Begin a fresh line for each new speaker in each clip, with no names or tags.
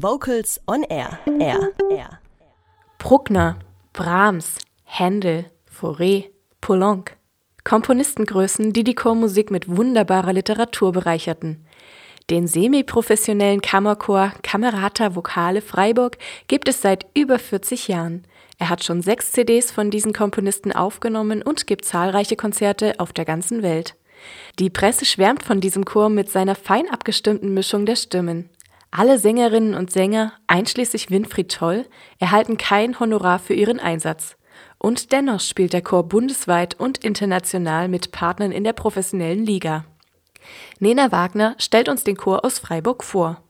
Vocals on Air. Air. Air.
Bruckner, Brahms, Händel, Fauré, Poulenc. Komponistengrößen, die die Chormusik mit wunderbarer Literatur bereicherten. Den semiprofessionellen Kammerchor Camerata Vokale Freiburg gibt es seit über 40 Jahren. Er hat schon sechs CDs von diesen Komponisten aufgenommen und gibt zahlreiche Konzerte auf der ganzen Welt. Die Presse schwärmt von diesem Chor mit seiner fein abgestimmten Mischung der Stimmen. Alle Sängerinnen und Sänger, einschließlich Winfried Toll, erhalten kein Honorar für ihren Einsatz. Und dennoch spielt der Chor bundesweit und international mit Partnern in der professionellen Liga. Nena Wagner stellt uns den Chor aus Freiburg vor.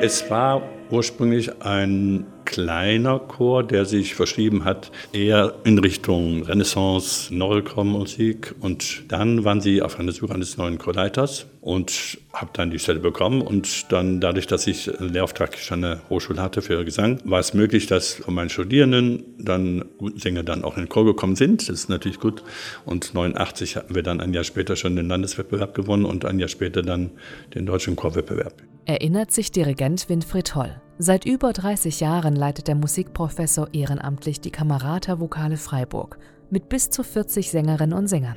Es war ursprünglich ein kleiner Chor, der sich verschrieben hat, eher in Richtung Renaissance, Neurochrom-Musik. Und dann waren sie auf einer Suche eines neuen Chorleiters und habe dann die Stelle bekommen. Und dann dadurch, dass ich einen Lehrauftrag an der Hochschule hatte für Gesang, war es möglich, dass von meinen Studierenden dann Sänger dann auch in den Chor gekommen sind. Das ist natürlich gut. Und 89 hatten wir dann ein Jahr später schon den Landeswettbewerb gewonnen und ein Jahr später dann den deutschen Chorwettbewerb.
Erinnert sich Dirigent Winfried Holl. Seit über 30 Jahren leitet der Musikprofessor ehrenamtlich die Kamerata Vokale Freiburg mit bis zu 40 Sängerinnen und Sängern.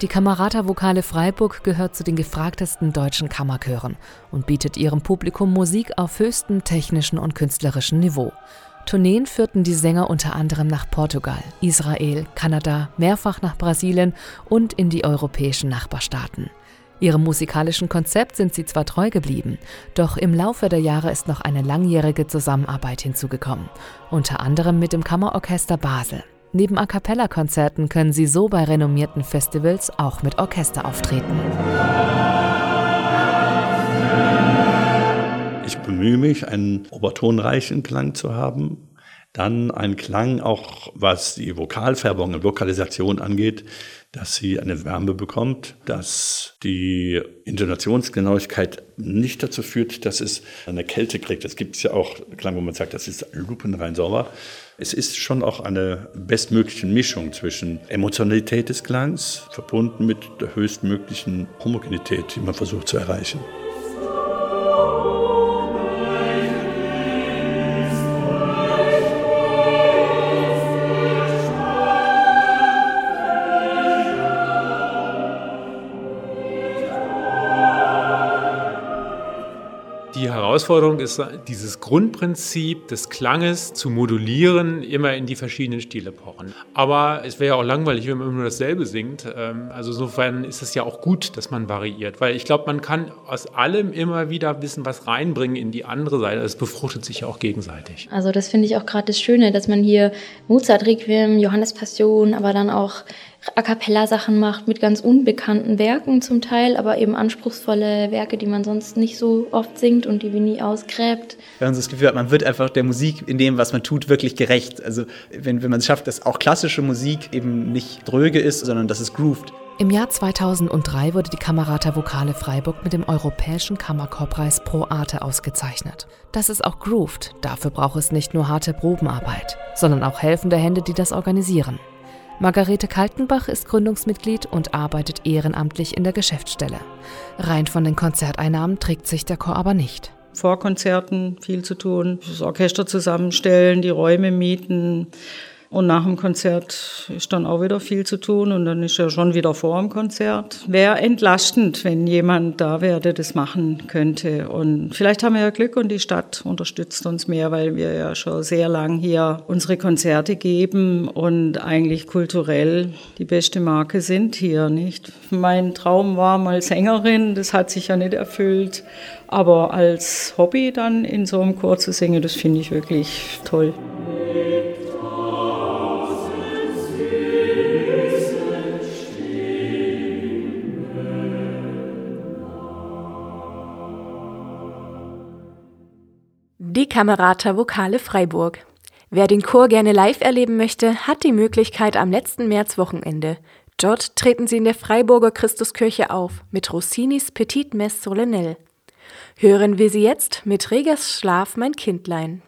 Die Kamerata Vokale Freiburg gehört zu den gefragtesten deutschen Kammerchören und bietet ihrem Publikum Musik auf höchstem technischen und künstlerischen Niveau. Tourneen führten die Sänger unter anderem nach Portugal, Israel, Kanada, mehrfach nach Brasilien und in die europäischen Nachbarstaaten. Ihrem musikalischen Konzept sind sie zwar treu geblieben, doch im Laufe der Jahre ist noch eine langjährige Zusammenarbeit hinzugekommen, unter anderem mit dem Kammerorchester Basel. Neben A cappella-Konzerten können sie so bei renommierten Festivals auch mit Orchester auftreten.
Bemühe mich, einen obertonreichen Klang zu haben, dann ein Klang auch, was die Vokalfärbung und Lokalisation angeht, dass sie eine Wärme bekommt, dass die Intonationsgenauigkeit nicht dazu führt, dass es eine Kälte kriegt. Es gibt ja auch Klang, wo man sagt, das ist lupenrein sauber. Es ist schon auch eine bestmögliche Mischung zwischen Emotionalität des Klangs verbunden mit der höchstmöglichen Homogenität, die man versucht zu erreichen.
Herausforderung ist, dieses Grundprinzip des Klanges zu modulieren, immer in die verschiedenen Stile pochen. Aber es wäre ja auch langweilig, wenn man immer nur dasselbe singt. Ähm, also insofern ist es ja auch gut, dass man variiert, weil ich glaube, man kann aus allem immer wieder ein bisschen was reinbringen in die andere Seite. Es befruchtet sich ja auch gegenseitig.
Also das finde ich auch gerade das Schöne, dass man hier Mozart Requiem, Johannes Passion, aber dann auch A cappella Sachen macht mit ganz unbekannten Werken zum Teil, aber eben anspruchsvolle Werke, die man sonst nicht so oft singt und die wir nie ausgräbt.
Wenn man so das Gefühl hat, man wird einfach der Musik in dem, was man tut, wirklich gerecht. Also wenn, wenn man es schafft, dass auch klassische Musik eben nicht dröge ist, sondern dass es groovt.
Im Jahr 2003 wurde die Kamerata Vokale Freiburg mit dem Europäischen Kammerchorpreis Pro Arte ausgezeichnet. Das ist auch grooved. Dafür braucht es nicht nur harte Probenarbeit, sondern auch helfende Hände, die das organisieren. Margarete Kaltenbach ist Gründungsmitglied und arbeitet ehrenamtlich in der Geschäftsstelle. Rein von den Konzerteinnahmen trägt sich der Chor aber nicht.
Vor Konzerten viel zu tun, das Orchester zusammenstellen, die Räume mieten, und nach dem Konzert ist dann auch wieder viel zu tun und dann ist er schon wieder vor dem Konzert. Wäre entlastend, wenn jemand da wäre, der das machen könnte. Und vielleicht haben wir ja Glück und die Stadt unterstützt uns mehr, weil wir ja schon sehr lang hier unsere Konzerte geben und eigentlich kulturell die beste Marke sind hier, nicht? Mein Traum war mal Sängerin, das hat sich ja nicht erfüllt. Aber als Hobby dann in so einem Chor zu singen, das finde ich wirklich toll.
Die Kamerata Vokale Freiburg. Wer den Chor gerne live erleben möchte, hat die Möglichkeit am letzten Märzwochenende. Dort treten sie in der Freiburger Christuskirche auf mit Rossinis Petit Messe Solennelle. Hören wir sie jetzt mit Regers Schlaf, mein Kindlein.